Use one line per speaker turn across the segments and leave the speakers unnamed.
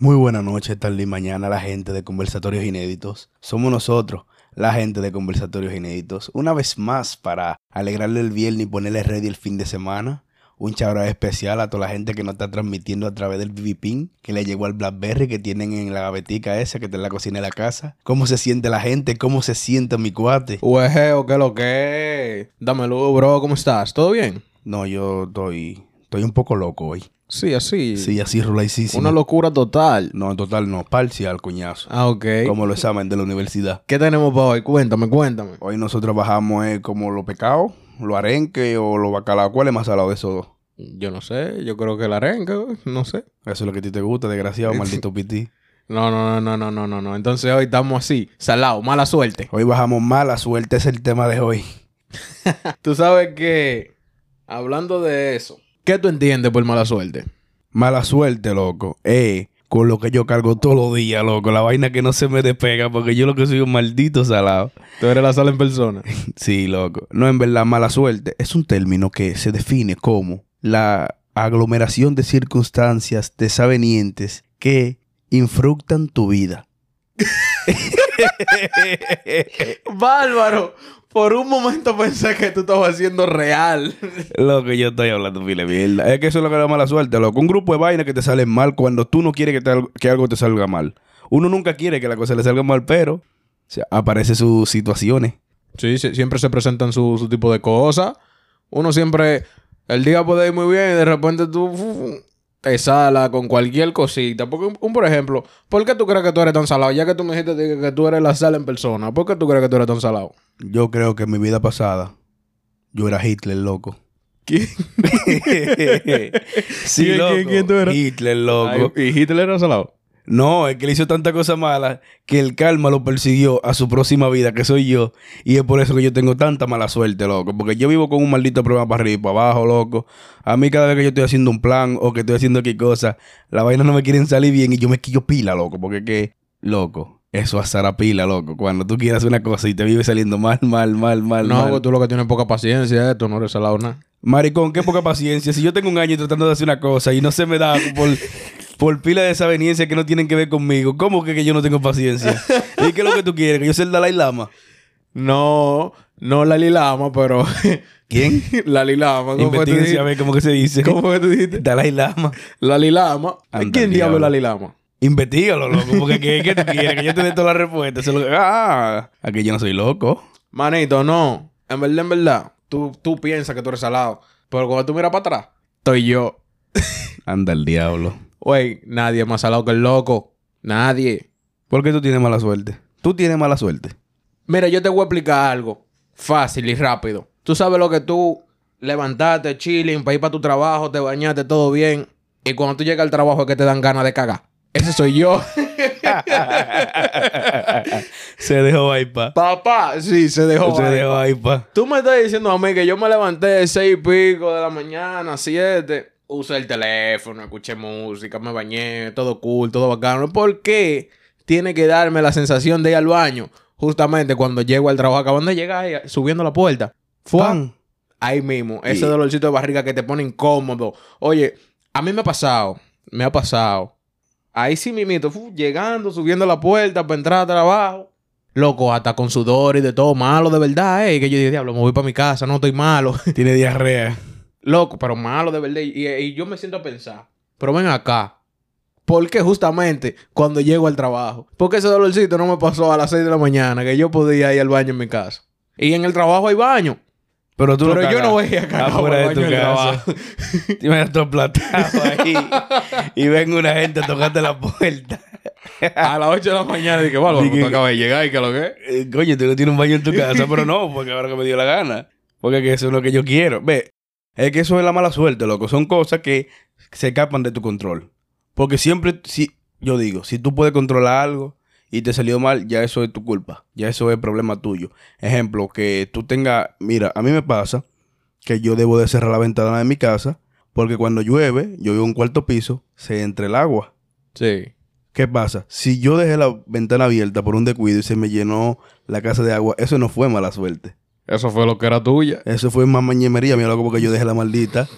Muy buena noche, tarde y mañana, la gente de Conversatorios Inéditos. Somos nosotros, la gente de Conversatorios Inéditos, una vez más para alegrarle el viernes y ponerle ready el fin de semana. Un chabra especial a toda la gente que nos está transmitiendo a través del BBPIN, que le llegó al Blackberry que tienen en la gavetica esa que está en la cocina de la casa. ¿Cómo se siente la gente? ¿Cómo se siente mi cuate?
Uejeo, ¿qué lo que? Dámelo, bro, ¿cómo estás? ¿Todo bien?
No, yo estoy, estoy un poco loco hoy.
Sí, así.
Sí, así rulaicísimo.
Una locura total.
No, en total no, parcial, coñazo.
Ah, ok.
Como los exámenes de la universidad.
¿Qué tenemos para hoy? Cuéntame, cuéntame.
Hoy nosotros bajamos eh, como los pecados, los arenques o los bacalaos. ¿Cuál es más salado de esos dos?
Yo no sé, yo creo que el arenque, no sé.
Eso es lo que a ti te gusta, desgraciado, maldito pití.
No, no, no, no, no, no, no. Entonces hoy estamos así, salado, mala suerte.
Hoy bajamos mala suerte, es el tema de hoy.
Tú sabes que, hablando de eso, ¿qué tú entiendes por mala suerte?
Mala suerte, loco. Eh, con lo que yo cargo todos los días, loco. La vaina que no se me despega porque yo lo que soy un maldito salado.
Tú eres la sala en persona.
Sí, loco. No, en verdad, mala suerte es un término que se define como la aglomeración de circunstancias desavenientes que infructan tu vida.
Bárbaro. Por un momento pensé que tú estabas haciendo real.
Lo que yo estoy hablando, file mierda. Es que eso es lo que da mala suerte, loco. Un grupo de vainas que te salen mal cuando tú no quieres que, te- que algo te salga mal. Uno nunca quiere que la cosa le salga mal, pero o sea, aparecen sus situaciones.
Sí, sí, siempre se presentan su, su tipo de cosas. Uno siempre, el día puede ir muy bien y de repente tú te sala con cualquier cosita. Porque, un, un, por ejemplo, ¿por qué tú crees que tú eres tan salado? Ya que tú me dijiste que, que tú eres la sala en persona, ¿por qué tú crees que tú eres tan salado?
Yo creo que en mi vida pasada yo era Hitler, loco.
¿Quién?
sí,
¿Quién-
loco.
quién- quién tú eras?
Hitler, loco.
Ay, ¿Y Hitler era salado?
No, es que le hizo tanta cosa mala que el karma lo persiguió a su próxima vida, que soy yo. Y es por eso que yo tengo tanta mala suerte, loco. Porque yo vivo con un maldito problema para arriba y para abajo, loco. A mí cada vez que yo estoy haciendo un plan o que estoy haciendo qué cosa, la vaina no me quieren salir bien y yo me quillo pila, loco. Porque que, loco, eso es a pila, loco. Cuando tú quieras una cosa y te vive saliendo mal, mal, mal, mal,
No,
mal.
tú lo que tienes poca paciencia, tú no eres salado nada.
Maricón, qué poca paciencia. Si yo tengo un año tratando de hacer una cosa y no se me da por, por pila de desaveniencia que no tienen que ver conmigo, ¿cómo que, que yo no tengo paciencia? ¿Y qué es lo que tú quieres? ¿Que yo sea el Dalai Lama?
No, no la Lilama, pero...
¿Quién?
la Lilama. ¿Cómo fue
a ver cómo que se dice.
¿Cómo fue que tú dijiste?
Dalai Lama.
La Lilama.
Anda,
¿Quién diablo es
diablo.
la Lilama?
Investígalo, loco. Porque ¿qué, qué tú quieres? Que yo te dé todas las respuestas. Lo Ah, aquí yo no soy loco.
Manito, no. En verdad, en verdad. Tú, tú piensas que tú eres salado. Pero cuando tú miras para atrás, estoy yo.
Anda el diablo.
Güey, nadie es más salado que el loco. Nadie.
¿Por qué tú tienes mala suerte? Tú tienes mala suerte.
Mira, yo te voy a explicar algo. Fácil y rápido. Tú sabes lo que tú levantaste, chilling, para ir para tu trabajo, te bañaste, todo bien. Y cuando tú llegas al trabajo es que te dan ganas de cagar. Ese soy yo.
se dejó ahí, pa.
Papá, sí, se dejó.
Se
ahí.
dejó ahí, pa.
Tú me estás diciendo a mí que yo me levanté seis y pico de la mañana, siete. Usé el teléfono, escuché música, me bañé, todo cool, todo bacano. ¿Por qué tiene que darme la sensación de ir al baño? Justamente cuando llego al trabajo, acabando de llegar, subiendo la puerta. Fue
Pan.
ahí mismo, ese
Y-
dolorcito de barriga que te pone incómodo. Oye, a mí me ha pasado, me ha pasado. Ahí sí mimito, fu, llegando, subiendo la puerta para entrar a trabajo. Loco, hasta con sudor y de todo malo, de verdad, eh. Que yo dije, diablo, me voy para mi casa, no estoy malo.
Tiene diarrea.
Loco, pero malo de verdad. Y, y yo me siento a pensar, pero ven acá. ¿Por qué justamente cuando llego al trabajo? Porque ese dolorcito no me pasó a las 6 de la mañana, que yo podía ir al baño en mi casa. Y en el trabajo hay baño.
Pero tú
pero
no
yo no voy a cagar
afuera de tu casa.
trabajo.
Tienes todo platado ahí. y ven una gente a tocarte la puerta.
A las 8 de la mañana dije, bueno,
Dije-
tú acabas de llegar y que lo que.
Eh, Coño, tú no tienes un baño en tu casa, pero no, porque ahora que me dio la gana. Porque que eso es lo que yo quiero. Ve, es que eso es la mala suerte, loco. Son cosas que se escapan de tu control. Porque siempre, si, yo digo, si tú puedes controlar algo y te salió mal, ya eso es tu culpa. Ya eso es problema tuyo. Ejemplo, que tú tengas, mira, a mí me pasa que yo debo de cerrar la ventana de mi casa porque cuando llueve, yo vivo en un cuarto piso, se entra el agua.
Sí.
¿Qué pasa? Si yo dejé la ventana abierta por un descuido y se me llenó la casa de agua, eso no fue mala suerte.
Eso fue lo que era tuya.
Eso fue más mañemería, mira loco, porque yo dejé la maldita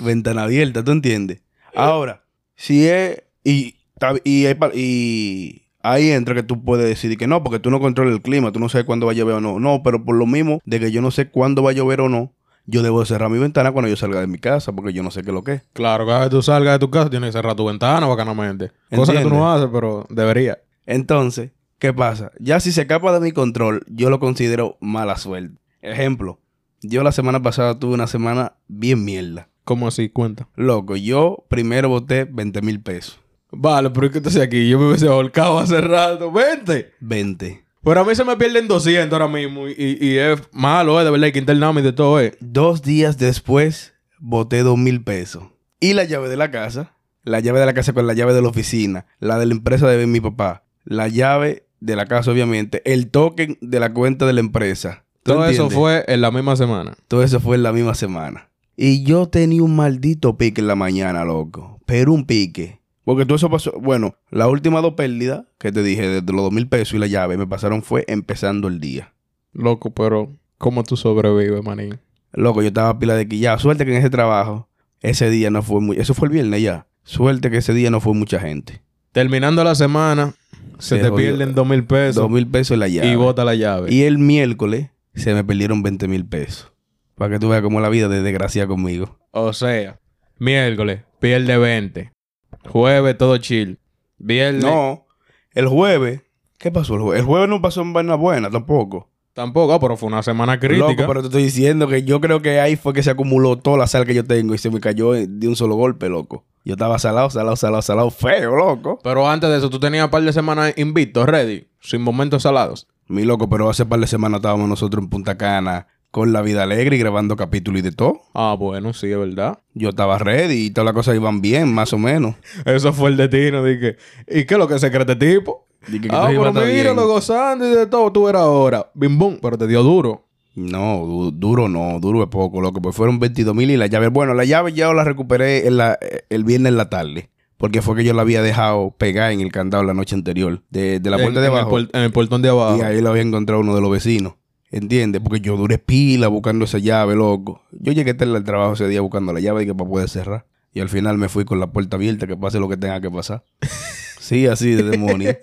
ventana abierta, ¿tú entiendes? Ahora, si es, y Y, hay y ahí entra que tú puedes decidir que no, porque tú no controlas el clima, tú no sabes cuándo va a llover o no. No, pero por lo mismo de que yo no sé cuándo va a llover o no, yo debo cerrar mi ventana cuando yo salga de mi casa, porque yo no sé qué es lo que es.
Claro, cada vez que tú salgas de tu casa tienes que cerrar tu ventana bacanamente. Cosa que tú no haces, pero debería.
Entonces, ¿qué pasa? Ya si se escapa de mi control, yo lo considero mala suerte. Ejemplo, yo la semana pasada tuve una semana bien mierda.
¿Cómo así? Cuenta.
Loco, yo primero boté 20 mil pesos.
Vale, pero es que entonces aquí yo me hubiese volcado hace rato. ¡Vente!
20.
Pero a mí se me pierden 200 ahora mismo. Y, es malo, ¿eh? De verdad, hay que internarme y de todo, ¿eh?
Dos días después, boté dos mil pesos. Y la llave de la casa, la llave de la casa con la llave de la oficina, la de la empresa de mi papá, la llave de la casa, obviamente, el token de la cuenta de la empresa. ¿Tú
Todo eso fue en la misma semana.
Todo eso fue en la misma semana. Y yo tenía un maldito pique en la mañana, loco. Pero un pique. Porque todo eso pasó. Bueno, las últimas dos pérdidas que te dije, de, de los dos mil pesos y la llave, me pasaron fue empezando el día.
Loco, pero ¿cómo tú sobrevives, manín?
Loco, yo estaba pila de que ya, suerte que en ese trabajo, ese día no fue muy. Eso fue el viernes ya. Suerte que ese día no fue mucha gente.
Terminando la semana, se,
Se
te
jodió.
pierden 2 mil pesos
Dos mil pesos y la llave.
y bota la llave.
Y el miércoles se me perdieron 20 mil pesos. Para que tú veas cómo la vida de desgracia conmigo.
O sea, miércoles, pierde 20. Jueves, todo chill. Viernes,
No, el jueves. ¿Qué pasó el jueves? El jueves no pasó en vaina buena tampoco.
tampoco, pero fue una semana crítica.
Loco, pero te estoy diciendo que yo creo que ahí fue que se acumuló toda la sal que yo tengo y se me cayó de un solo golpe, loco. Yo estaba salado, salado, salado, salado, feo, loco.
Pero antes de eso, tú tenías un par de semanas invictos, ready, sin momentos salados.
Mi loco, pero hace par de semanas estábamos nosotros en Punta Cana con la vida alegre y grabando capítulos y de todo.
Ah, bueno, sí, es verdad.
Yo estaba ready y todas las cosas iban bien, más o menos.
Eso fue el destino, dije. ¿Y qué es lo que se cree este tipo?
Dije
ah,
todo iba a
pero
estar
mira,
bien.
lo gozando y de todo, tú eras ahora. Bim bum, pero te dio duro.
No, du- duro no, duro es poco, loco. Pues fueron 22 mil y la llave. Bueno, la llave ya la recuperé en la, el viernes en la tarde. Porque fue que yo la había dejado pegada en el candado la noche anterior. De, de la
En-
puerta de
en el
abajo.
en el portón de abajo.
Y ahí lo había encontrado uno de los vecinos. ¿Entiendes? Porque yo duré pila buscando esa llave, loco. Yo llegué tarde al trabajo ese día buscando la llave y que para poder cerrar. Y al final me fui con la puerta abierta, que pase lo que tenga que pasar. sí, así de demonio.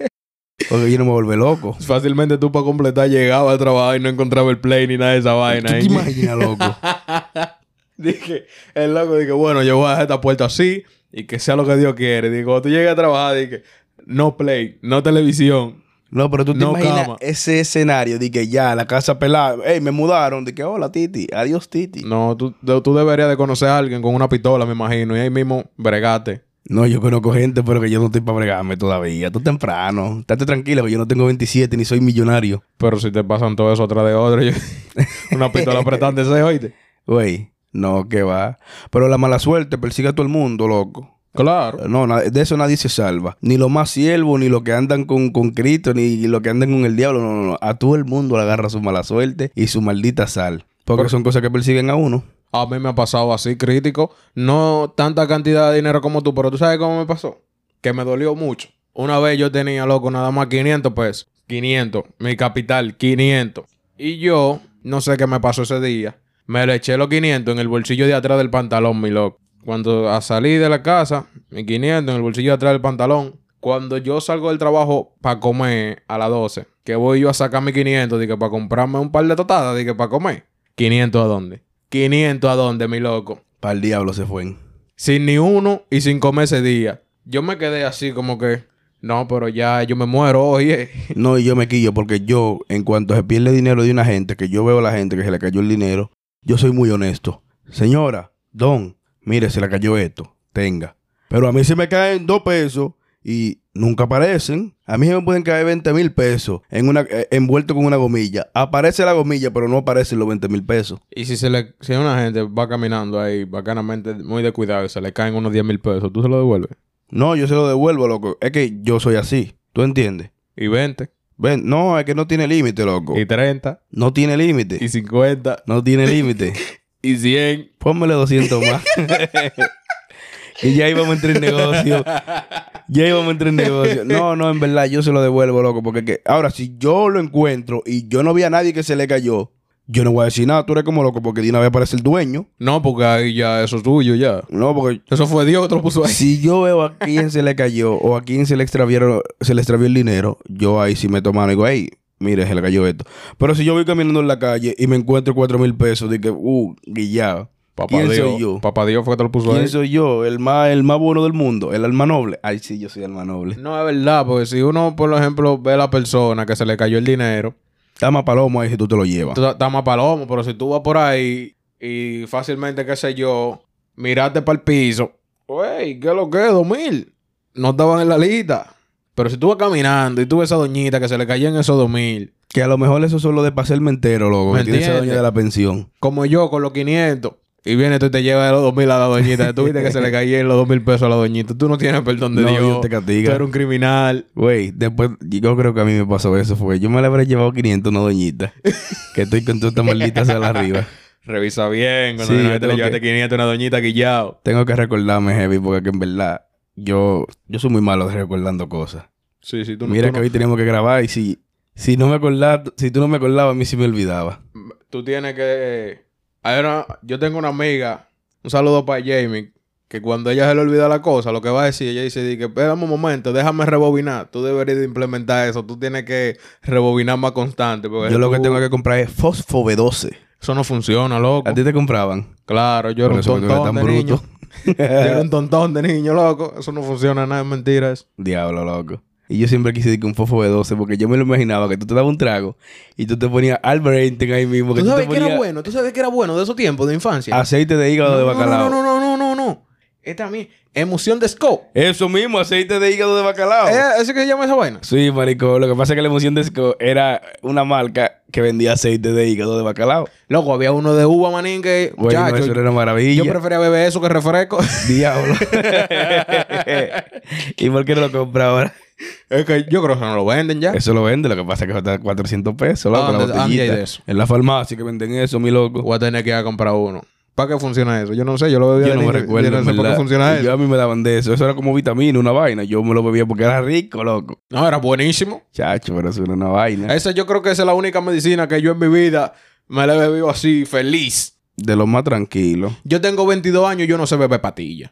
Porque yo no me volví loco.
Fácilmente tú para completar llegaba al trabajo y no encontraba el play ni nada de esa
¿Tú
vaina.
te
ahí.
imaginas, loco?
dije, el loco dije, bueno, yo voy a dejar esta puerta así y que sea lo que Dios quiere. Digo, tú llegues a trabajar, dije, no play, no televisión.
No, pero tú te
No
imaginas
cama.
ese escenario de que ya la casa pelada, ey, me mudaron, de que hola Titi, adiós Titi. No,
No, tú, tú deberías de conocer a alguien con una pistola, me imagino, y ahí mismo bregate.
yo conozco gente, pero que yo no estoy para bregarme todavía. Tú temprano, estate tranquilo, que yo no tengo 27 ni soy millonario.
Pero si te pasan todo eso atrás de otro, yo- una pistola apretante ese, oíste.
Güey, no, que va. Pero la mala suerte persigue a todo el mundo, loco.
Claro.
No, de eso nadie se salva. Ni los más siervos, ni los que andan con, con Cristo, ni los que andan con el diablo. No, no, no. A todo el mundo le agarra su mala suerte y su maldita sal. Porque
Pero-
son cosas que persiguen a uno.
A mí me ha pasado así crítico. No tanta cantidad de dinero como tú, pero tú sabes cómo me pasó. Que me dolió mucho. Una vez yo tenía, loco, nada más 500 pesos. 500. Mi capital, 500. Y yo, no sé qué me pasó ese día. Me le eché los 500 en el bolsillo de atrás del pantalón, mi loco. Cuando salí de la casa, mi 500 en el bolsillo de atrás del pantalón. Cuando yo salgo del trabajo para comer a las 12, que voy yo a sacar mi 500, dije, para comprarme un par de totadas, dije, para comer. 500 a dónde? 500 a dónde, mi loco.
Para el diablo se fue.
Sin ni uno y sin comer ese día. Yo me quedé así como que, no, pero ya yo me muero, oye.
No, y yo me quillo porque yo, en cuanto se pierde dinero de una gente, que yo veo a la gente que se le cayó el dinero, yo soy muy honesto. Señora, don, mire, se le cayó esto, tenga. Pero a mí se me caen dos pesos y nunca aparecen. A mí se me pueden caer 20 mil pesos en una, eh, envuelto con una gomilla. Aparece la gomilla, pero no aparecen los 20 mil pesos.
Y si se le, si una gente va caminando ahí bacanamente, muy de cuidado, y se le caen unos 10 mil pesos, ¿tú se lo devuelves?
No, yo se lo devuelvo, loco. Es que yo soy así. ¿Tú entiendes?
Y 20,
Ven, no, es que no tiene límite, loco.
y 30,
No tiene límite.
y 50,
No tiene límite.
y 100.
Pónmele 200 más. y ya íbamos a entrar en negocio. Ya íbamos a entrar en negocio. No, no, en verdad, yo se lo devuelvo, loco. Porque que, ahora, si yo lo encuentro y yo no vi a nadie que se le cayó, yo no voy a decir nada, tú eres como loco porque de una vez aparece el dueño.
No, porque ahí ya eso es tuyo, ya.
No, porque
Eso fue Dios que te lo puso ahí.
si yo veo a quién se le cayó o a quién se le extraviaron, se le extravió el dinero, yo ahí sí meto mano y digo, hey, mire, se le cayó esto. Pero si yo voy caminando en la calle y me encuentro cuatro mil pesos, que, uh, guillado.
Papá
¿Quién
Dios.
soy yo?
Papá Dios fue que te lo puso
¿Quién
ahí.
soy yo? El más, el más bueno del mundo, el alma noble. Ay, sí, yo soy alma noble.
No, es verdad, porque si uno, por ejemplo, ve a la persona que se le cayó el dinero,
Dama palomo ahí si tú te lo llevas.
tú estás más palomo, pero si tú vas por ahí y fácilmente, qué sé yo, miraste para el piso, wey, ¿qué es lo que es? ¿Dos mil? No estaban en la lista. Pero si tú vas caminando y tú ves a esa doñita que se le cayó en esos dos mil,
Que a lo mejor eso solo de pasarme entero, loco.
¿Me
Que tiene esa doña de la pensión.
como yo con los 500, y viene tú y te llevas los dos mil a la doñita, tú viste que se le cayeron los dos mil pesos a la doñita, tú no tienes perdón de
No,
Dios.
Dios te castiga.
Tú eres un criminal.
Güey, después, yo creo que a mí me pasó eso. Fue yo me le habré llevado 500 a una doñita. que estoy con toda esta maldita sala arriba.
Revisa bien, cuando
Sí,
te le llevaste
que-
500 a una doñita guillado.
Tengo que recordarme, Heavy, porque que en verdad yo, yo soy muy malo de recordando cosas.
Sí, sí, tú no-
Mira
tú
que
no-
hoy teníamos que grabar y si, si no me acordaba, si tú no me acordabas, a mí sí me olvidaba.
tú tienes que. Una- yo tengo una amiga, un saludo para Jamie, que cuando ella se le olvida la cosa, lo que va a decir, ella dice, di que espérame un momento, déjame rebobinar. Tú deberías de implementar eso, tú tienes que rebobinar más constante. Porque
Yo lo que tengo que comprar es Fosfo B12.
Eso no funciona, loco.
¿A ti te compraban?
Claro, yo era un tontón de niño. Yo era un tontón de niño, loco. Eso no funciona nada, es mentira eso.
Diablo, loco. Y yo siempre quise decir que un fofo B12 porque yo me lo imaginaba que tú te dabas un trago y tú te ponías Albert Einstein ahí mismo. Que
¿Tú
tú
sabes
te
que era bueno? ¿Tú sabes que era bueno de esos tiempos de infancia?
Aceite de hígado de bacalao.
No, no, no, no, no, no. Es también emoción de scope.
Eso mismo, aceite de hígado de bacalao.
¿Es ¿Ese que se llama esa vaina?
Sí, marico. Lo que pasa es que la emoción de era una marca que vendía aceite de hígado de bacalao.
Loco, había uno de uva, manín, que...
Bueno,
Muchacho,
eso era una maravilla.
yo prefería beber eso que refresco.
Diablo. ¿Y por qué no lo compra ahora?
Es que yo creo que no lo venden ya.
Eso lo vende, lo que pasa es que cuesta 400 pesos, loco,
Ah,
la
¿dónde- dónde hay
botellita.
de eso?
En la farmacia que venden eso, mi loco.
Voy a tener que ir a comprar uno. ¿Para qué funciona eso? Yo no sé, yo lo bebía
Yo no me recuerdo,
Yo no sé
verdad.
qué funciona eso.
yo a mí me daban de eso. Eso era como vitamina, una vaina. Yo me lo bebía porque era rico, loco.
No, era buenísimo.
Chacho, pero eso era una vaina.
Esa yo creo que esa es la única medicina que yo en mi vida me la he bebido así, feliz.
De lo más tranquilo.
Yo tengo 22 años y yo no sé beber patilla.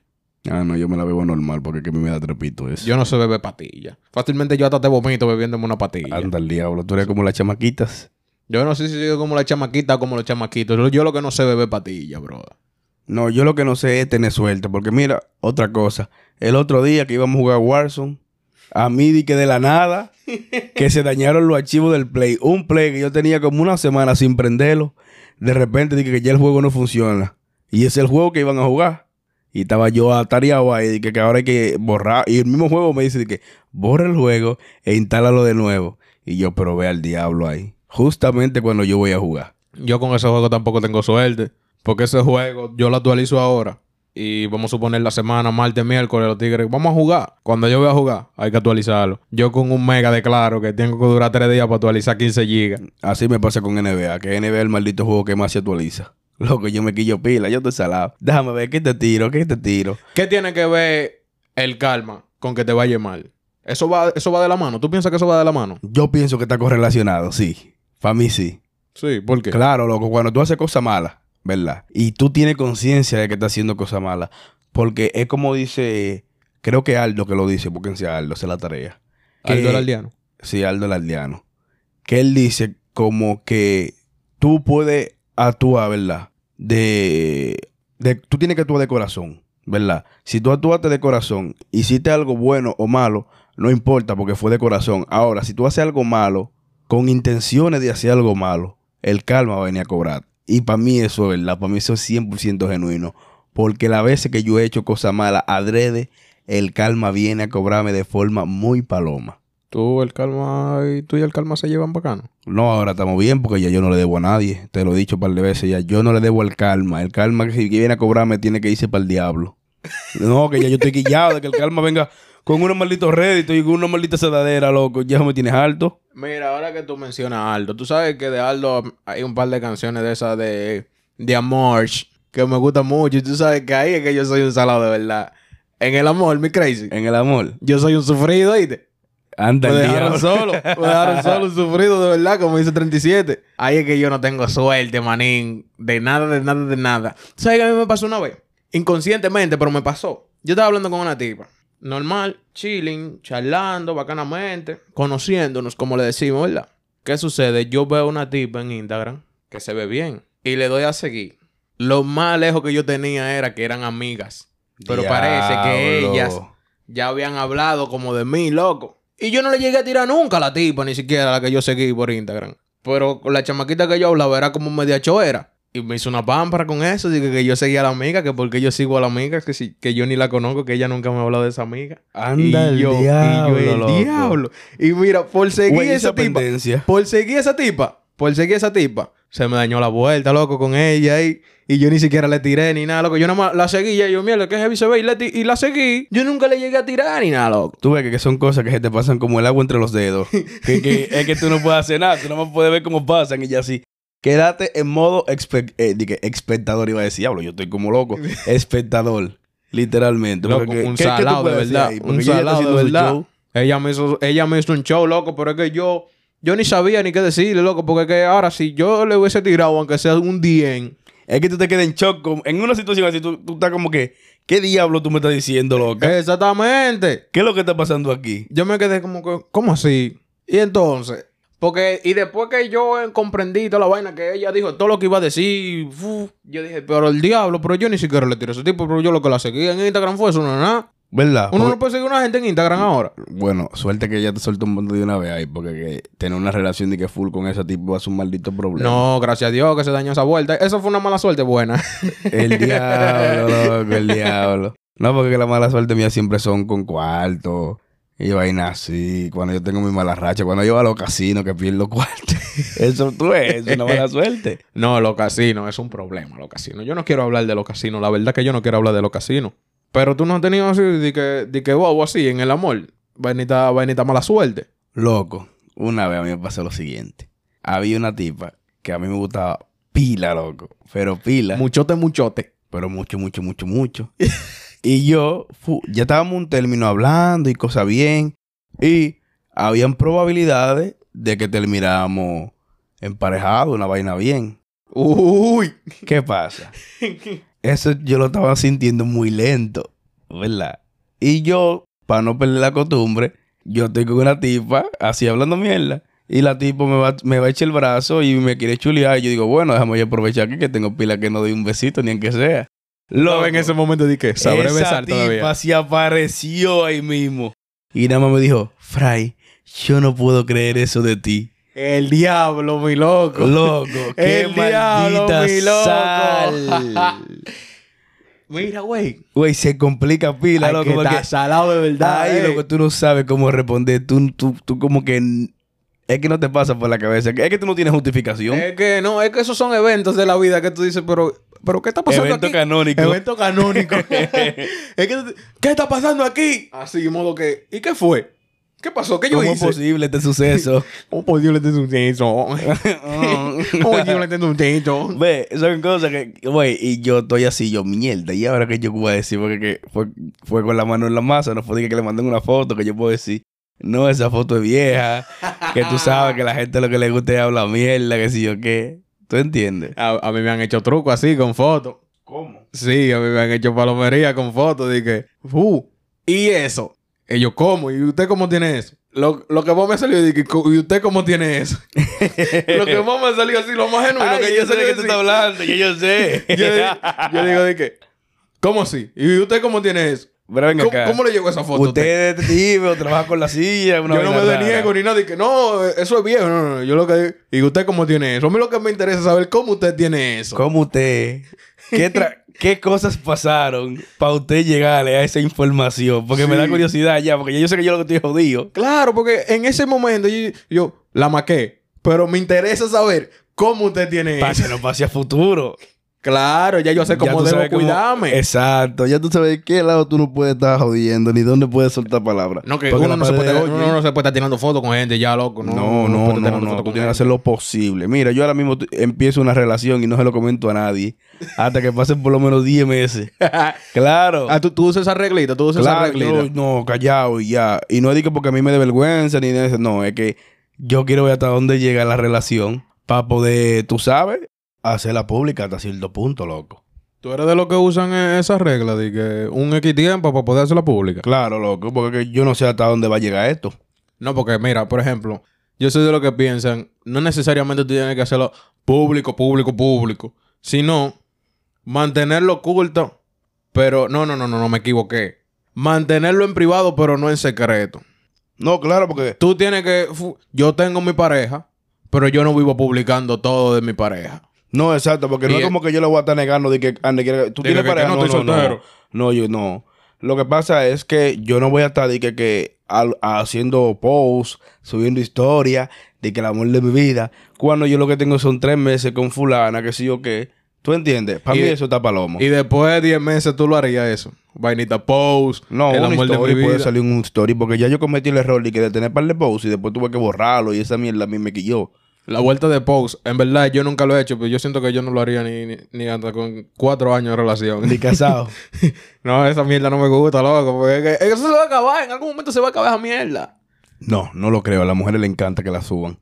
Ah, no, yo me la bebo normal porque que a mí me da trepito eso.
Yo no sé beber patilla. Fácilmente yo hasta te vomito bebiéndome una patilla.
Anda al diablo. Tú eres como las chamaquitas.
Yo no sé si soy como la chamaquita o como los chamaquitos. Yo- lo que no sé es beber patilla, bro.
No, yo lo que no sé es tener suerte. Porque mira, otra cosa. El otro día que íbamos a jugar Warzone, a mí di que de la nada, que se dañaron los archivos del Play. Un Play que yo tenía como una semana sin prenderlo. De repente dije que ya el juego no funciona. Y es el juego que iban a jugar. Y estaba yo atareado ahí, que, que ahora hay que borrar. Y el mismo juego me dice que borra el juego e instálalo de nuevo. Y yo, pero ve al diablo ahí. Justamente cuando yo voy a jugar.
Yo con ese juego tampoco tengo suerte. Porque ese juego yo lo actualizo ahora. Y vamos a suponer la semana, martes, miércoles, los tigres. Vamos a jugar. Cuando yo voy a jugar, hay que actualizarlo. Yo con un mega de claro que tengo que durar tres días para actualizar 15 gigas.
Así me pasa con NBA, que NBA es el maldito juego que más se actualiza. Loco, yo me quillo pila, yo estoy salado. Déjame ver, ¿qué te tiro? ¿Qué te tiro?
¿Qué tiene que ver el calma con que te vaya mal? Eso va, eso va de la mano. ¿Tú piensas que eso va de la mano?
Yo pienso que está correlacionado, sí. Para mí sí.
Sí, ¿por qué?
Claro, loco, cuando tú haces cosas malas, ¿verdad? Y tú tienes conciencia de que estás haciendo cosas malas. Porque es como dice, creo que Aldo que lo dice, porque Aldo, se la tarea. Que-
Aldo el aldeano.
Sí, Aldo el Aldeano. Que él dice como que tú puedes actuar, ¿verdad? De, de... Tú tienes que actuar de corazón, ¿verdad? Si tú actuaste de corazón, hiciste algo bueno o malo, no importa porque fue de corazón. Ahora, si tú haces algo malo, con intenciones de hacer algo malo, el calma va a venir a cobrar. Y para mí eso es verdad, para mí eso es 100% genuino. Porque las veces que yo he hecho cosas malas adrede, el calma viene a cobrarme de forma muy paloma.
Tú, el calma y tú y el calma se llevan bacano.
No, ahora estamos bien porque ya yo no le debo a nadie. Te lo he dicho un par de veces ya. Yo no le debo al calma. El calma que si viene a cobrarme tiene que irse para el diablo. No, que ya yo estoy quillado de que el calma venga con unos malditos réditos y con una maldita sedadera, loco. Ya me tienes alto.
Mira, ahora que tú mencionas a Aldo, tú sabes que de Aldo hay un par de canciones de esas de, de amor que me gustan mucho. Y tú sabes que ahí es que yo soy un salado de verdad. En el amor, mi crazy.
En el amor.
Yo soy un sufrido, ¿oíste?
Anda
Me
el
dejaron solo. Me dejaron solo, sufrido de verdad, como dice 37. Ahí es que yo no tengo suerte, manín. De nada, de nada, de nada. ¿Sabes qué a mí me pasó una vez? Inconscientemente, pero me pasó. Yo estaba hablando con una tipa. Normal, chilling, charlando, bacanamente, conociéndonos, como le decimos, ¿verdad? ¿Qué sucede? Yo veo una tipa en Instagram que se ve bien y le doy a seguir. Lo más lejos que yo tenía era que eran amigas. Pero parece que ellas ya habían hablado como de mí, loco. Y yo no le llegué a tirar nunca a la tipa, ni siquiera a la que yo seguí por Instagram. Pero con la chamaquita que yo hablaba era como media choera. Y me hizo una pámpara con eso. Dije que yo seguía a la amiga, que porque yo sigo a la amiga, que, si, que yo ni la conozco, que ella nunca me ha hablado de esa amiga.
Anda el
y yo,
diablo,
y yo, el
loco.
diablo. Y mira, por seguir
Güey,
esa
esa
tipa, por seguir esa tipa, por seguir esa tipa, se me dañó la vuelta, loco, con ella y, y yo ni siquiera le tiré ni nada, loco. Yo nada más la seguí y yo, mierda, que heavy se ve y, la seguí. Yo nunca le llegué a tirar ni nada, loco.
Tú ves que, que son cosas que se te pasan como el agua entre los dedos. que, que es que tú no puedes hacer nada. Tú no puedes ver cómo pasan y ya así. Quédate en modo expe- eh, di que espectador, iba a decir, diablo, yo estoy como loco. espectador, literalmente.
Loco,
Porque,
un
¿qué- qué tú
salado de verdad. Un salado de verdad. Ella me, hizo, ella me hizo un show, loco, pero es que yo, yo ni sabía ni qué decirle, loco, porque que ahora si yo le hubiese tirado, aunque sea un DM,
Es que tú te quedas en shock. en una situación así, tú, tú estás como que, ¿qué diablo tú me estás diciendo, loca?
exactamente.
¿Qué es lo que está pasando aquí?
Yo me quedé como que, ¿cómo así? Y entonces, porque, y después que yo comprendí toda la vaina que ella dijo, todo lo que iba a decir, yo dije, pero el diablo, pero yo ni siquiera le tiré a ese tipo, pero yo lo que la seguí en Instagram fue eso, no nada.
¿Verdad?
Uno
Porque-
no puede seguir una gente en Instagram ahora.
Bueno, suerte que ella te soltó un montón de una vez ahí, porque que tener una relación de que full con ese tipo es un maldito problema.
No, gracias a Dios que se dañó esa vuelta. Eso fue una mala suerte buena.
El diablo, loco, el diablo. No, porque que la mala suerte mía siempre son con cuarto y vaina así. Cuando yo tengo mi mala racha, cuando yo voy a los casinos que pierdo cuarto. Eso tú es, es una mala suerte.
No, los casinos es un problema, los casinos. Yo no quiero hablar de los casinos. La verdad que yo no quiero hablar de los casinos. Pero tú no has tenido así, de que, de que bobo así en el amor. Vainita, vainita mala suerte.
Loco, una vez a mí me pasó lo siguiente. Había una tipa que a mí me gustaba pila, loco. Pero pila.
Muchote, muchote.
pero mucho, mucho, mucho, mucho. y yo, fu- ya estábamos un término hablando y cosas bien. Y habían probabilidades de que termináramos emparejados, una vaina bien.
Uy.
¿Qué pasa? Eso yo lo estaba sintiendo muy lento, ¿verdad? Y yo, para no perder la costumbre, yo estoy con una tipa, así hablando mierda. Y la tipa me va, me va a echar el brazo y me quiere chulear. Y yo digo, bueno, déjame yo aprovechar aquí que tengo pila que no doy un besito ni en que sea.
Lo en ese momento di que sabré
esa
besar
tipa
todavía.
se apareció ahí mismo. Y nada más me dijo, Fray, yo no puedo creer eso de ti.
El diablo, mi loco.
Loco, qué
El diablo,
maldita
mi loco.
sal.
Mira, güey.
Güey, se complica pila,
Ay,
loco.
que
porque-
salado de verdad.
Ay,
eh.
loco, tú no sabes cómo responder. Tú, tú, tú como que... Es que no te pasa por la cabeza. Es que tú no tienes justificación.
Es que no, es que esos son eventos de la vida que tú dices, pero, pero ¿qué está pasando
Evento
aquí?
canónico.
Evento canónico. es que, ¿qué está pasando aquí? Así, de modo que, ¿y qué fue? ¿Qué pasó? ¿Qué yo
¿Cómo es
hice?
posible este suceso?
¿Cómo posible este suceso? ¿Cómo posible este suceso?
Ve, son cosas que, güey, y yo estoy así, yo, mierda, y ahora que yo voy a decir, porque que fue, fue con la mano en la masa, no fue de que le manden una foto que yo puedo decir, no, esa foto es vieja, que tú sabes que la gente lo que le gusta es hablar mierda, que si yo qué, ¿tú entiendes?
A, a mí me han hecho trucos así con fotos.
¿Cómo?
Sí, a mí me han hecho palomería con fotos. Dije, uh, y eso. Y yo, ¿cómo? ¿Y usted cómo tiene eso? Lo, lo que vos me salió, dije, ¿y usted cómo tiene eso? lo que vos me salió así, lo más genuino
Ay,
que
yo
yo
sé qué tú estás hablando, yo, yo sé.
yo digo, de que, ¿cómo así? ¿Y usted cómo tiene eso?
Pero venga
¿Cómo,
acá.
cómo le llegó esa foto?
Usted es detective o trabaja con la silla, una
Yo no me deniego ni nada. Y que no, eso es viejo. No, no, no. Yo lo que ¿y usted cómo tiene eso? A mí lo que me interesa es saber cómo usted tiene eso.
¿Cómo usted? ¿Qué, tra- ¿Qué cosas pasaron para usted llegarle a esa información? Porque me da curiosidad ya, porque yo sé que yo lo que estoy jodido.
Claro, porque en ese momento yo, yo la maqué. Pero me interesa saber cómo usted tiene eso.
no pase a futuro.
Claro, ya yo sé cómo debo
sabes cómo-
cuidarme.
Exacto. Ya tú sabes de qué lado tú no puedes estar jodiendo, ni dónde puedes soltar palabras.
No, que uno no, se puede,
de
uno
hoy-
no se puede estar tirando fotos con gente ya, loco. No,
No, no, no, no.
fotos
Tú tienes que hacer lo posible. Mira, yo ahora mismo empiezo una relación y no se lo comento a nadie. Hasta que pasen por lo menos 10 meses. Claro.
Ah, ¿tú, tú usas esa reglita, tú usas
Claro,
esa reglita.
yo, no, callado y ya. Y no es que porque a mí me dé vergüenza ni de eso. No, es que yo quiero ver hasta dónde llega la relación para poder, tú sabes, hacerla pública hasta cierto punto, loco.
Tú eres de los que usan eh, esa regla de que un X tiempo para poder hacerla pública.
Claro, loco, porque que yo no sé hasta dónde va a llegar esto.
No, porque mira, por ejemplo, yo soy de los que piensan, no necesariamente tú tienes que hacerlo público, público, público, sino mantenerlo oculto, pero no, no, no, no, no me equivoqué. Mantenerlo en privado, pero no en secreto.
No, claro, porque
Tú tienes que, yo tengo mi pareja, pero yo no vivo publicando todo de mi pareja.
No, exacto, porque no
Y
es
es-
como que yo le voy a estar negando de que ande, que- tú
De
tienes pareja.
no
No, no, no,
soltero.
no, yo no. Lo que pasa es que yo no voy a estar de que, que al- haciendo posts, subiendo historias de que el amor de mi vida, cuando yo lo que tengo son tres meses con fulana, que sí o qué. ¿Tú entiendes? Para mí eso está palomo.
Y después de 10 meses tú lo harías eso. Vainita post,
no,
el amor de mi
puede
vida.
salir un story porque ya yo cometí el error de que de tener par de posts y después tuve que borrarlo y esa mierda a mí me quilló.
La vuelta de post, en verdad yo nunca lo he hecho, pero yo siento que yo no lo haría ni, ni, ni hasta con cuatro años de relación.
Ni casado.
no, esa mierda no me gusta, loco, porque es que eso se va a acabar, en algún momento se va a acabar esa mierda.
no, no lo creo. A las mujeres les encanta que la suban.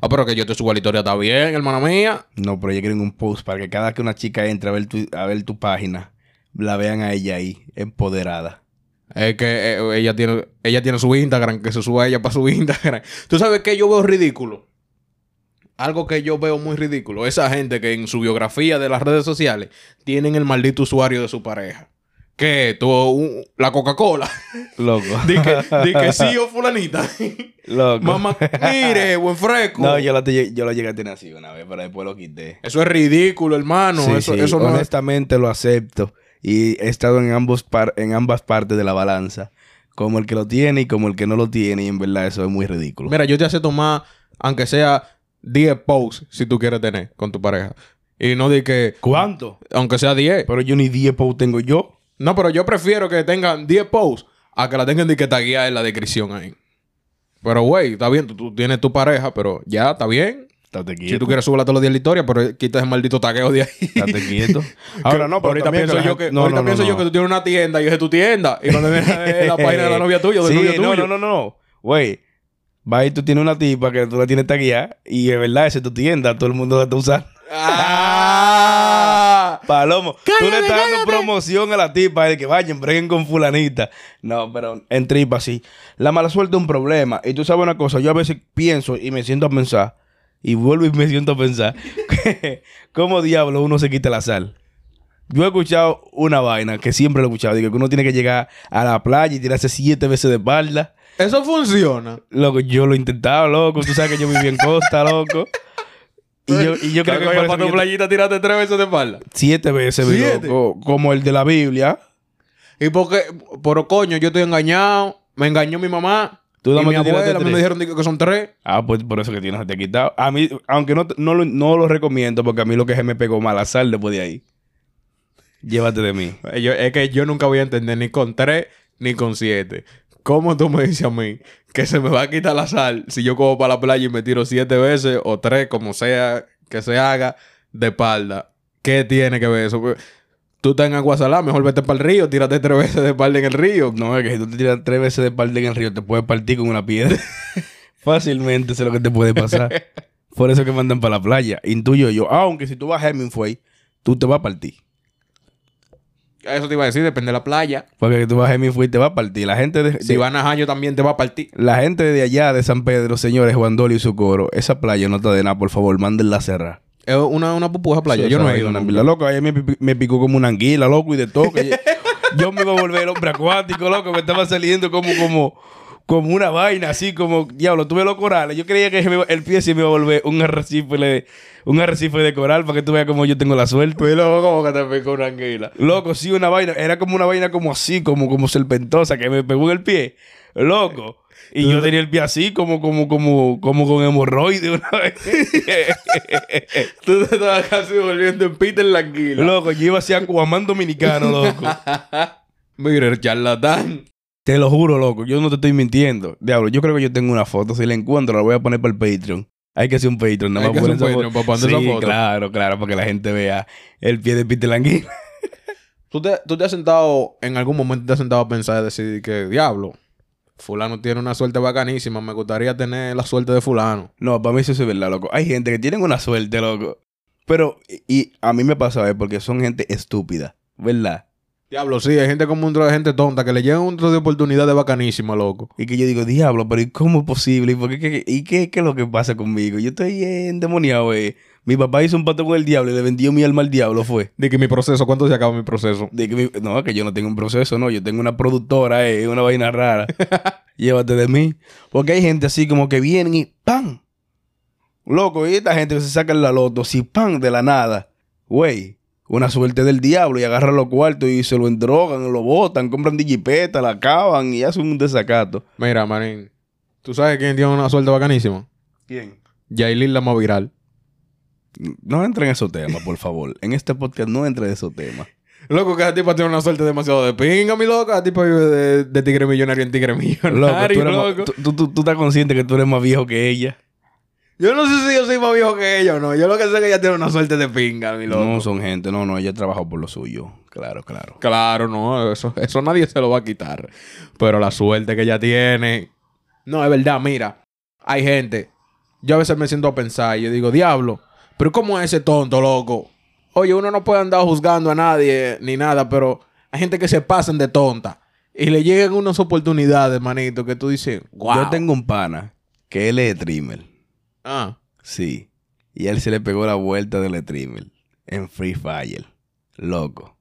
Ah, pero que yo te suba la historia, está bien, hermana mía.
No, pero ellos quieren un post para que cada que una chica entre a ver tu, a ver tu página, la vean a ella ahí, empoderada.
Es que eh, ella tiene ella tiene su Instagram, que se suba ella para su Instagram. ¿Tú sabes qué yo veo ridículo? Algo que yo veo muy ridículo. Esa gente que en su biografía de las redes sociales tienen el maldito usuario de su pareja. ¿Qué? ¿Tú, un- la Coca-Cola?
Loco.
Di que, di que sí o fulanita.
Loco.
Mamá, mire, buen fresco.
No, yo lo, yo lo llegué a tener así una vez, pero después lo quité.
Eso es ridículo, hermano.
Sí,
eso,
sí,
eso no es...
honestamente lo acepto. Y he estado en, ambos par- en ambas partes de la balanza. Como el que lo tiene y como el que no lo tiene. Y en verdad eso es muy ridículo.
Mira, yo te acepto más, aunque sea 10 posts, si tú quieres tener con tu pareja. Y no di que,
¿Cuánto?
aunque sea 10.
Pero yo ni 10 posts tengo yo.
No, pero yo prefiero que tengan 10 posts a que la tengan de que tagueada en la descripción ahí. Pero, güey, está bien, tú, tú tienes tu pareja, pero ya, está bien.
Estate quieto.
Si tú quieres subirla todos los días la historia, pero quita ese maldito tagueo de ahí.
Estate quieto. Ahora no, pero
ahorita pienso, yo que,
no,
ahorita
no, no,
pienso yo
no.
que tú tienes una tienda y es tu tienda. Y cuando viene la página de la novia tuya del
Sí,
novio
no,
tuyo.
No, no, no, Güey, va y tú tienes una tipa que tú la tienes tagueada y es verdad, esa es tu tienda, todo el mundo la está usando.
¡Ah!
Palomo, tú le
Cállate,
estás dando promoción a la tipa de que vayan, breguen con fulanita. No, pero en tripa sí. La mala suerte es un problema. Y tú sabes una cosa, yo a veces pienso y me siento a pensar, y vuelvo y me siento a pensar, cómo diablo uno se quita la sal. Yo he escuchado una vaina que siempre lo he escuchado, digo que uno tiene que llegar a la playa y tirarse siete veces de espalda.
Eso funciona.
Loco, yo lo he intentado, loco. Tú sabes que yo viví en costa, loco. Y yo, y yo creo que
para tu playita tiraste tres veces de espalda.
siete veces,
¿Siete?
loco. Como el de la Biblia.
Y porque, pero coño, yo estoy engañado. Me engañó mi mamá.
Tú
y mi abuela. A mí
tres.
me dijeron que son tres.
Ah, pues por eso que tienes te quitado. A mí, aunque no, no, lo, no lo recomiendo, porque a mí lo que se me pegó mala sal después de ahí. Llévate de mí.
Yo- es que yo nunca voy a entender ni con tres ni con siete. ¿Cómo tú me dices a mí que se me va a quitar la sal si yo cojo para la playa y me tiro siete veces o tres, como sea que se haga, de espalda? ¿Qué tiene que ver eso? Tú estás en agua salada, mejor vete para el río, tírate tres veces de espalda en el río.
No, es que si tú te tiras tres veces de espalda en el río, te puedes partir con una piedra. Fácilmente eso es lo que te puede pasar. Por eso que mandan para la playa. Intuyo yo. Aunque si tú vas a Hemingway, tú te vas a partir.
Eso te iba a decir, depende de la playa.
Porque tú vas a Hemingway y te vas a partir. La gente de,
Si
de-
van a Jayo también te va a partir.
la gente de allá de San Pedro, señores, Juan Dolio y su coro, esa playa no está de nada, por favor, mándenla a cerrar.
Es una, una pupuja playa.
Sí,
yo no he ido.
vaina,
nunca.
La loco, ahí me, pi- me picó como una anguila, loco, y de todo. yo me iba a volver hombre acuático, loco. Me estaba saliendo como, como, como una vaina, así como, diablo, tuve los corales. Yo creía que el pie se me iba a volver un arrecife, de- un arrecife de coral para que tú veas cómo yo tengo la suerte.
Pues luego, como que te picó una anguila.
Loco, sí, una vaina. Era como una vaina como así, como, como serpentosa, que me pegó en el pie. Loco. Y yo tenía el pie así, como, como, como, como con hemorroides una vez.
Tú te estabas casi volviendo en Peter Languila.
loco, yo iba hacia Aquaman dominicano, loco.
Mira, el charlatán.
Te lo juro, loco. Yo no te estoy mintiendo. Diablo, yo creo que yo tengo una foto. Si la encuentro, la voy a poner para el Patreon. Hay que hacer un Patreon. Nada
Hay
más
que hacer un Patreon para poner
Sí,
esa foto.
claro, claro. Para que la gente vea el pie de Peter Languila.
¿Tú te, tú te has sentado, en algún momento te has sentado a pensar y decir que, diablo, fulano tiene una suerte bacanísima, me gustaría tener la suerte de fulano.
No, para mí eso es verdad, loco. Hay gente que tienen una suerte, loco. Pero, y, y a mí me pasa, ¿eh? Porque son gente estúpida. ¿Verdad?
Diablo, sí, hay gente como un de gente tonta que le llegan un tro de oportunidades bacanísimas, loco.
Y que yo digo, diablo, pero ¿y cómo es posible? ¿Y, por qué, qué- y qué, qué es lo que pasa conmigo? Yo estoy endemoniado, eh. Mi papá hizo un pato con el diablo y le vendió mi alma al diablo, fue.
De que mi proceso, ¿cuánto se acaba mi proceso?
De que mi- no, que yo no tengo un proceso, no. Yo tengo una productora, eh, una vaina rara. Llévate de mí. Porque hay gente así como que vienen y ¡pam! Loco, y esta gente que se saca la loto, si ¡pam! de la nada. Güey, una suerte del diablo y agarran los cuartos y se lo endrogan, lo botan, compran digipeta, la acaban y hacen un desacato.
Mira, manín, ¿tú sabes quién tiene una suerte bacanísima?
¿Quién?
Yailin la más viral.
No entren en esos temas, por favor. En este podcast no entren en esos temas.
Loco, que esa tipa tiene una suerte demasiado de pinga, mi loca. Esa tipa vive de, de tigre millonario en tigre
Loco,
millonario,
tú, eres más-
loco.
tú- tú- tú- tú estás consciente que tú eres más viejo que ella.
Yo no sé si yo soy más viejo que ella o no. Yo lo que sé es que ella tiene una suerte de pinga, mi loco.
No son gente, no, no, ella trabajó por lo suyo. Claro, claro.
Claro, no, eso, eso nadie se lo va a quitar. Pero la suerte que ella tiene. No, es verdad, mira. Hay gente. Yo a veces me siento a pensar y yo digo, diablo, pero ¿cómo es ese tonto, loco? Oye, uno no puede andar juzgando a nadie ni nada, pero hay gente que se pasan de tonta y le llegan unas oportunidades, manito, que tú dices, wow.
Yo tengo un pana que él es streamer.
Ah,
Sí. Y él se le pegó la vuelta del streamer en Free Fire. Loco.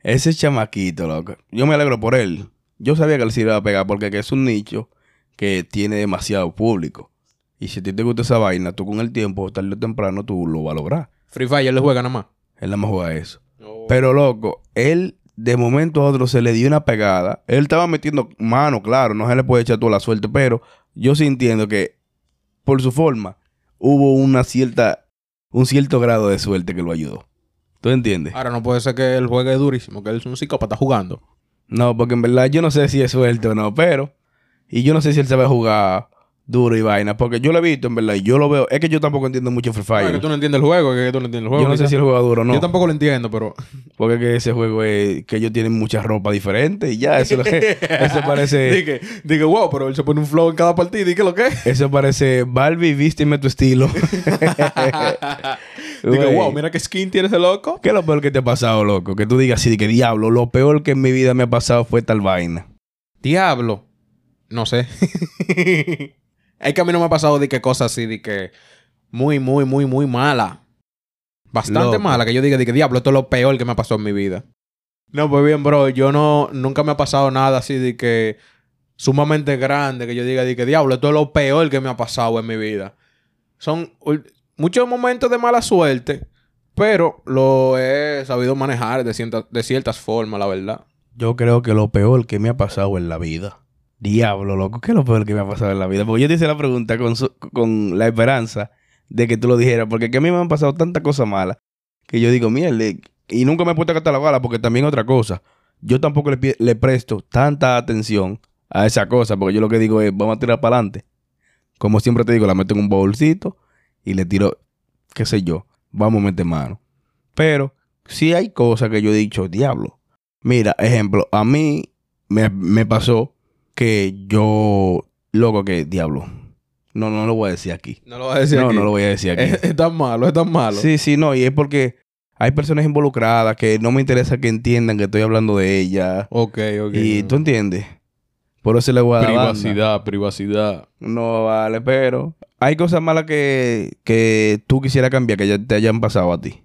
Ese chamaquito, loco. Yo me alegro por él. Yo sabía que él se iba a pegar porque que es un nicho que tiene demasiado público. Y si a ti te gusta esa vaina, tú con el tiempo, tarde o temprano, tú lo vas a lograr.
Free Fire le juega nada más.
Él nada más juega eso. Pero loco, él de momento a otro se le dio una pegada. Él estaba metiendo mano, claro, no se le puede echar toda la suerte, pero yo sí entiendo que por su forma hubo una cierta, un cierto grado de suerte que lo ayudó. ¿Tú entiendes?
Ahora no puede ser que él juegue durísimo, que él es un psicópata jugando.
No, porque en verdad yo no sé si es suerte o no, pero y yo no sé si él sabe jugar duro y vaina, porque yo lo he visto en verdad y yo lo veo. Es que yo tampoco entiendo mucho Free
No, es
Fire.
que tú no entiendes el juego, es que tú no entiendes el juego.
yo no sé si él juega duro o no.
Yo tampoco lo entiendo, pero...
Porque es que ese juego es que ellos tienen mucha ropa diferente y ya, eso, eso parece.
Dije, dije, wow, pero él se pone un flow en cada partida. ¿Y qué lo que es?
Eso parece Barbie, vísteme tu estilo. Güey.
wow, mira qué skin tiene ese loco.
¿Qué es lo peor que te ha pasado, loco? Que tú digas así, que diablo, lo peor que en mi vida me ha pasado fue tal vaina.
Diablo. No sé. Es que a mí no me ha pasado de que cosas así, de que muy, muy, muy, muy mala. Bastante
Loco.
mala, que yo diga de que diablo, esto es lo peor que me ha pasado en mi vida. No, pues bien, bro, yo no, nunca me ha pasado nada así de que sumamente grande, que yo diga de que diablo, esto es lo peor que me ha pasado en mi vida. Son muchos momentos de mala suerte, pero lo he sabido manejar de, cierta- de ciertas formas, la verdad.
Yo creo que lo peor que me ha pasado en la vida. Diablo, loco, ¿qué es lo peor que me ha pasado en la vida? Porque yo te hice la pregunta con, su- con la esperanza de que tú lo dijeras, porque que a mí me han pasado tantas cosas malas que yo digo, mierda, y nunca me he puesto a catalogarla porque también otra cosa. Yo tampoco le, le presto tanta atención a esa cosa, porque yo lo que digo es, vamos a tirar para adelante. Como siempre te digo, la meto en un bolsito y le tiro, qué sé yo, vamos a meter mano. Pero si hay cosas que yo he dicho, diablo. Mira, ejemplo, a mí me, me pasó que yo, loco, que diablo. No, no lo voy a decir aquí.
No lo voy a decir
no,
aquí.
no lo voy a decir aquí.
Es, es tan malo, es tan malo.
Sí, sí, no, y es porque hay personas involucradas que no me interesa que entiendan que estoy hablando de ellas.
Ok, ok.
Y tú entiendes. Por eso le voy a dar banda.
Privacidad, privacidad.
No vale, pero hay cosas malas que, que tú quisieras cambiar, que ya te hayan pasado a ti.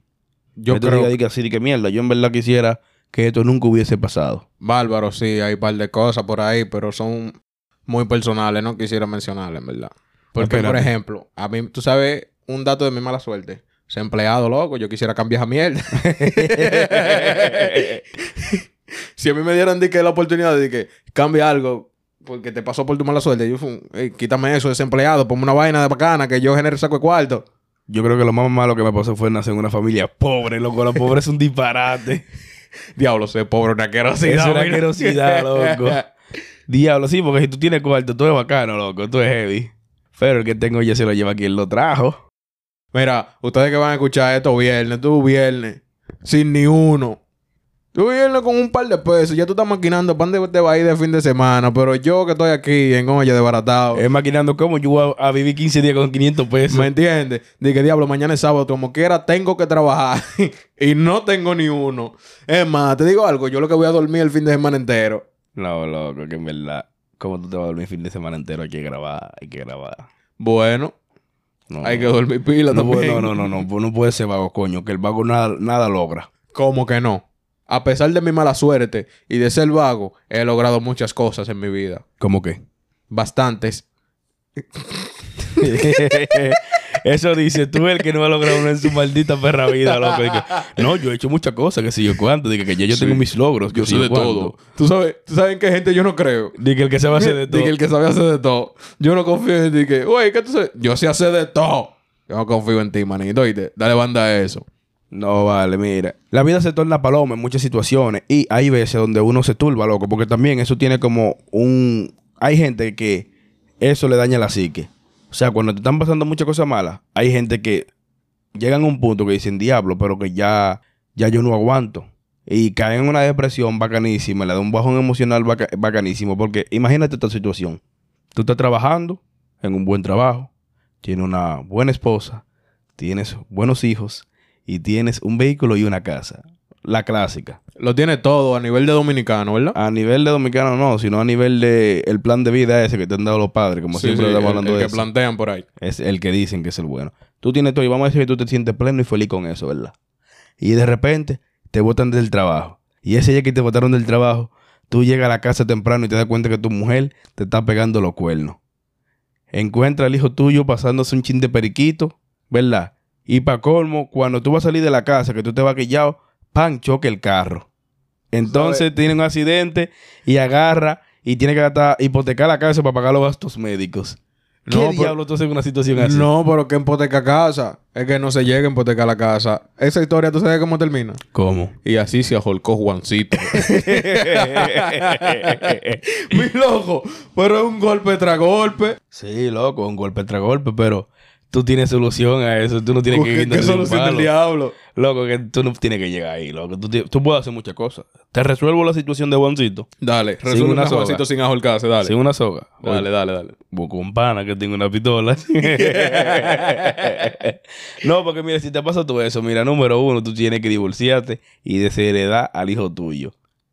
Yo
que tú
creo...
digas, diga así, que mierda, yo en verdad quisiera que esto nunca hubiese pasado.
Bárbaro, sí, hay un par de cosas por ahí, pero son muy personales, no quisiera mencionarlas, en verdad. Porque, por ejemplo, a mí, tú sabes, un dato de mi mala suerte. Ser empleado, loco, yo quisiera cambiar esa mierda. si a mí me dieran de que la oportunidad de que cambie algo, porque te pasó por tu mala suerte. Yo fui, "Ey, quítame eso, desempleado, ponme una vaina de bacana que yo genere saco de cuarto.
Yo creo que lo más malo que me pasó fue nacer en una familia pobre, loco. La pobreza es un disparate.
Diablo, soy pobre, una
es
asquerosidad.
una
mira.
asquerosidad, loco. Diablo, sí, porque si tú tienes cuarto, tú eres bacano, loco. Tú eres heavy. Pero el que tengo ya se lo lleva quien lo trajo.
Mira, ustedes que van a escuchar esto viernes, tú viernes, sin ni uno. Tú viernes con un par de pesos, ya tú estás maquinando pan de a ir de fin de semana, pero yo que estoy aquí en Oye desbaratado.
Es maquinando cómo yo voy a, a vivir 15 días con 500 pesos.
¿Me entiendes? Dije, diablo, mañana es sábado, como quiera, tengo que trabajar y no tengo ni uno. Es más, te digo algo, yo lo que voy a dormir el fin de semana entero.
No, loco, que en verdad, ¿cómo tú te vas a dormir el fin de semana entero? Hay que grabar, hay que grabar.
Bueno,
No,
hay que
no.
dormir pila
No,
también.
no, no, no, no, no puede ser vago, coño, que el vago nada, nada logra.
¿Cómo que no? A pesar de mi mala suerte y de ser vago, he logrado muchas cosas en mi vida.
¿Cómo que?
Bastantes.
Eso dice tú, el que no ha logrado en su maldita perra vida, loco. No, yo he hecho muchas cosas, que sé yo cuánto. Dice que ya yo
Sí.
tengo mis logros, que sé yo cuánto.
¿Tú sabes, ¿Tú sabes en qué gente yo no creo?
Que el que se va a hacer de todo.
Dije el que sabe hacer de todo. Yo no confío en ti. Que, güey, ¿qué tú sabes? Yo sé hacer de todo. Yo no confío en ti, manito. Oíste, dale banda a eso.
No, vale, mira. La vida se torna paloma en muchas situaciones y hay veces donde uno se turba, loco, porque también eso tiene como un... Hay gente que eso le daña la psique. O sea, cuando te están pasando muchas cosas malas, hay gente que llegan a un punto que dicen, diablo, pero que ya, ya yo no aguanto. Y caen en una depresión bacanísima, le da un bajón emocional baca- bacanísimo, porque imagínate esta situación. Tú estás trabajando en un buen trabajo, tienes una buena esposa, tienes buenos hijos y tienes un vehículo y una casa. La clásica.
Lo tiene todo a nivel de dominicano, ¿verdad?
A nivel de dominicano no, sino a nivel de el plan de vida ese que te han dado los padres, como
Sí,
siempre
sí,
estamos
el-
hablando
el
de
que
eso.
plantean por ahí.
Es el que dicen que es el bueno. Tú tienes todo y vamos a decir que tú te sientes pleno y feliz con eso, ¿verdad? Y de repente te botan del trabajo. Y ese día que te botaron del trabajo, tú llegas a la casa temprano y te das cuenta que tu mujer te está pegando los cuernos. Encuentra al hijo tuyo pasándose un chin de periquito, ¿verdad? Y para colmo, cuando tú vas a salir de la casa, que tú te vas quillado, pan, choque el carro. Entonces tiene un accidente y agarra y tiene que gastar, hipotecar la casa para pagar los gastos médicos. ¿Qué
No, pero-
diablo tú haces en una situación así?
No, pero que hipoteca casa. Es que no se llega a hipotecar la casa. Esa historia, ¿tú sabes cómo termina?
¿Cómo?
Y así se ajolcó Juancito. Mi loco. Pero es un golpe tras golpe.
sí, loco, un golpe tras golpe, pero tú tienes solución a eso. Tú no tienes que
¿Qué, qué solución del diablo?
Loco, que tú no tienes que llegar ahí, loco. Tú, puedes hacer muchas cosas. Te resuelvo la situación de Juancito
Dale,
Sin
resuelve
una soga.
Juancito sin ajolcarse, dale.
sin una soga.
Dale, dale, dale.
Busco un pana que tengo una pistola. no, porque mira, si te pasa todo eso, mira, número uno, tú tienes que divorciarte y desheredar al hijo tuyo.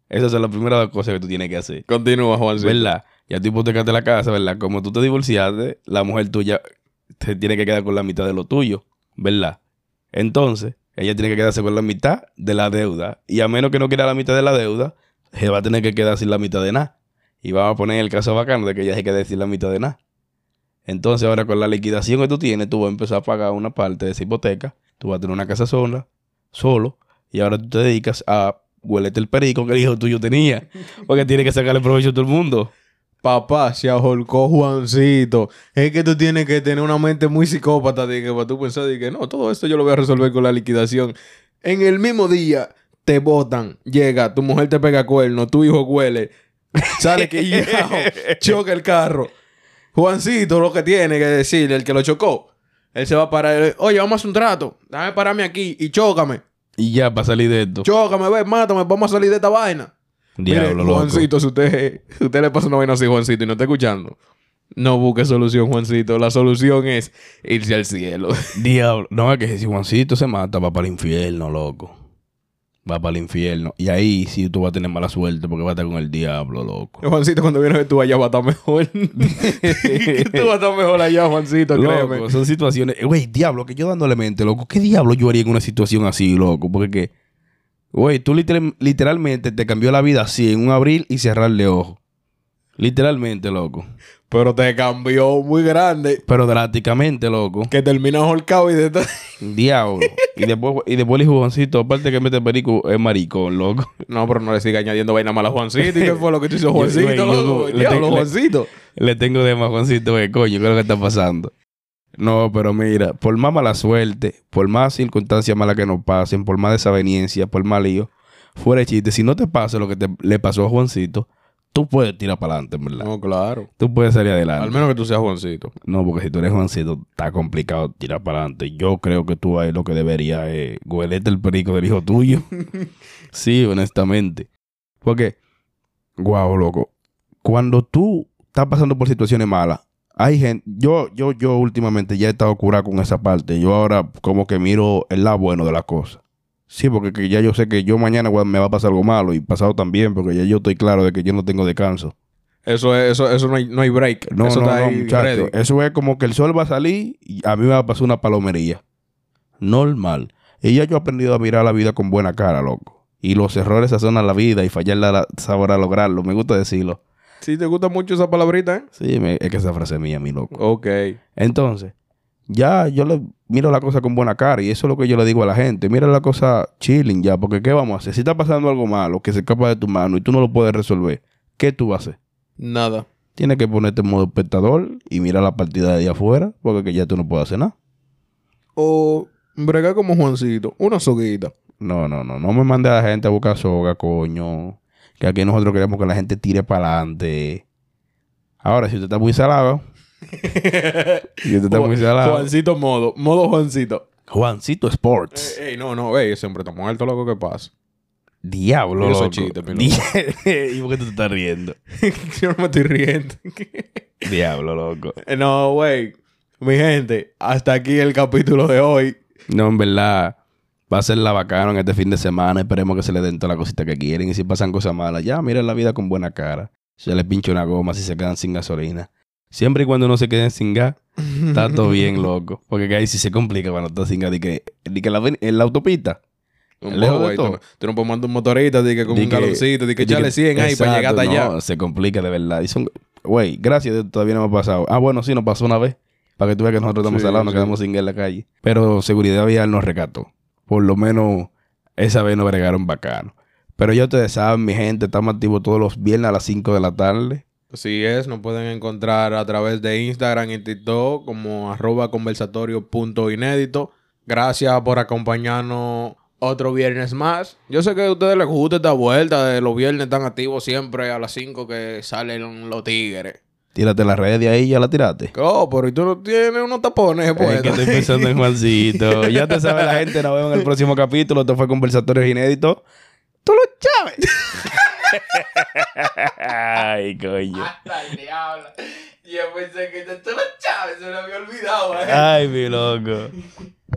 Esas son las primeras dos cosas que tú tienes que hacer.
Continúa, Juancito.
¿Verdad? Ya tú hipotecaste la casa, ¿verdad? Como tú te divorciaste, la mujer tuya te tiene que quedar con la mitad de lo tuyo, ¿verdad? Entonces, ella tiene que quedarse con la mitad de la deuda. Y a menos que no quiera la mitad de la deuda, se va a tener que quedar sin la mitad de nada. Y vamos a poner el caso bacano de que ella se quede sin la mitad de nada. Entonces, ahora con la liquidación que tú tienes, tú vas a empezar a pagar una parte de esa hipoteca. Tú vas a tener una casa sola, solo. Y ahora tú te dedicas a huelete el perico que el hijo tuyo tenía. Porque tiene que sacarle provecho a todo el mundo.
Papá, se aholcó Juancito. Es que tú tienes que tener una mente muy psicópata de que para tú pensar de que no, todo esto yo lo voy a resolver con la liquidación. En el mismo día te botan, llega, tu mujer te pega cuerno, tu hijo huele, sale que choca el carro. Juancito lo que tiene que decir, el que lo chocó, él se va a parar, oye, vamos a hacer un trato, dame pararme aquí y chócame.
Y ya, para salir de esto.
Chócame, ve, mátame, vamos a salir de esta vaina.
Diablo,
Mire,
loco.
Juancito, si usted, si usted le pasa una vaina así, Juancito, y no está escuchando, no busque solución, Juancito. La solución es irse al cielo.
Diablo. No, es que si Juancito se mata, va para el infierno, loco. Va para el infierno. Y ahí sí tú vas a tener mala suerte porque va a estar con el diablo, loco.
Juancito, cuando vienes tú allá va a estar mejor. tú vas a estar mejor allá, Juancito, créeme.
Son situaciones. Güey, diablo, que yo dándole mente, loco. ¿Qué diablo yo haría en una situación así, loco? Porque que. Güey, tú literal- literalmente te cambió la vida así en un abrir y cerrar de ojo. Literalmente, loco.
Pero te cambió muy grande.
Pero drásticamente, loco.
Que termina holcado y de.
Diablo. y después, y después el Juancito, aparte que mete perico, es maricón, loco.
No, pero no le siga añadiendo vaina mala a Juancito. ¿Y qué fue lo que te hizo Juancito?
yo-
loco?
le
Diablo,
le-
Juancito.
Le tengo de más Juancito, güey, coño, ¿qué es lo que está pasando? No, pero mira, por más mala suerte, por más circunstancias malas que nos pasen, por más desaveniencia, por más lío, fuera de chiste, si no te pasa lo que te, le pasó a Juancito, tú puedes tirar para adelante, ¿verdad?
No, claro.
Tú puedes salir adelante.
Al menos que tú seas Juancito.
No, porque si tú eres Juancito, está complicado tirar para adelante. Yo creo que tú ahí lo que deberías es huelete el perico del hijo tuyo. sí, honestamente. Porque, guau, loco. Cuando tú estás pasando por situaciones malas, hay gente, yo, yo, yo últimamente ya he estado curado con esa parte. Yo ahora como que miro el lado bueno de la cosa. Sí, porque que ya yo sé que yo mañana me va a pasar algo malo y pasado también, porque ya yo estoy claro de que yo no tengo descanso.
Eso, es, eso, eso no, hay, no hay break.
No,
eso
no,
está
no,
ahí
muchacho.
ready.
Eso es como que el sol va a salir y a mí me va a pasar una palomería. Normal. Y ya yo he aprendido a mirar la vida con buena cara, loco. Y los errores sazonan la vida y fallarla la- sabrá lograrlo. Me gusta decirlo.
Sí, te gusta mucho esa palabrita, ¿eh?
Sí, me- es que esa frase es mía, mi loco.
Ok.
Entonces, ya yo le miro la cosa con buena cara y eso es lo que yo le digo a la gente. Mira la cosa chilling ya, porque ¿qué vamos a hacer? Si está pasando algo malo que se escapa de tu mano y tú no lo puedes resolver, ¿qué tú vas a hacer?
Nada.
Tienes que ponerte en modo espectador y mirar la partida de allá afuera, porque que ya tú no puedes hacer nada.
O bregar como Juancito. Una soguita.
No, no, no. No me mande a la gente a buscar soga, coño. Que aquí nosotros queremos que la gente tire para adelante. Ahora, si usted está muy salado, si usted está muy salado.
Juancito modo. Modo Juancito.
Juancito Sports.
Ey, ey, no, no, ey, ese hombre está muerto, loco, ¿qué pasa?
Diablo, loco.
mi
Di- ¿Y por qué tú te estás riendo?
Yo no me estoy riendo.
Diablo, loco.
no, güey. Mi gente, hasta aquí el capítulo de hoy.
No, en verdad, va a ser la bacano en este fin de semana. Esperemos que se le den todas las cositas que quieren. Y si pasan cosas malas, ya miren la vida con buena cara. Se les pincha una goma si se quedan sin gasolina. Siempre y cuando no se queden sin gas, está todo bien, loco. Porque que ahí sí se complica cuando estás sin gas. Di que, di que la, en la autopista.
Un
Lejos
bobo,
de todo.
Tú, no- tú no puedes mandar un motorista di que con un
que-
galoncito, di que
di
echale 100 ahí para llegar hasta allá.
no, se complica de verdad. Y son, güey, gracias todavía no me ha pasado. Ah, bueno, sí, nos pasó una vez. Para que tú veas que nosotros estamos
Sí,
salados, nos
sí.
quedamos sin gas en la calle. Pero seguridad vial nos recató. Por lo menos esa vez nos bregaron bacano. Pero ya ustedes saben, mi gente, estamos activos todos los viernes a las 5 de la tarde.
Así es, nos pueden encontrar a través de Instagram y TikTok como arroba conversatorio.inédito. Gracias por acompañarnos otro viernes más. Yo sé que a ustedes les gusta esta vuelta de los viernes tan activos siempre a las 5 que salen los tigres.
Tírate la red de ahí, ya la tiraste.
Oh, pero ¿y tú no tienes unos tapones, pues?
Es que estoy pensando en Juancito. ya te sabes la gente, nos vemos en el próximo capítulo. Esto fue Conversatorios Inéditos. ¡Tú lo sabes! Ay, coño.
Hasta el diablo. Yo pensé que tú lo sabes, se lo había olvidado. ¿eh?
Ay, mi loco.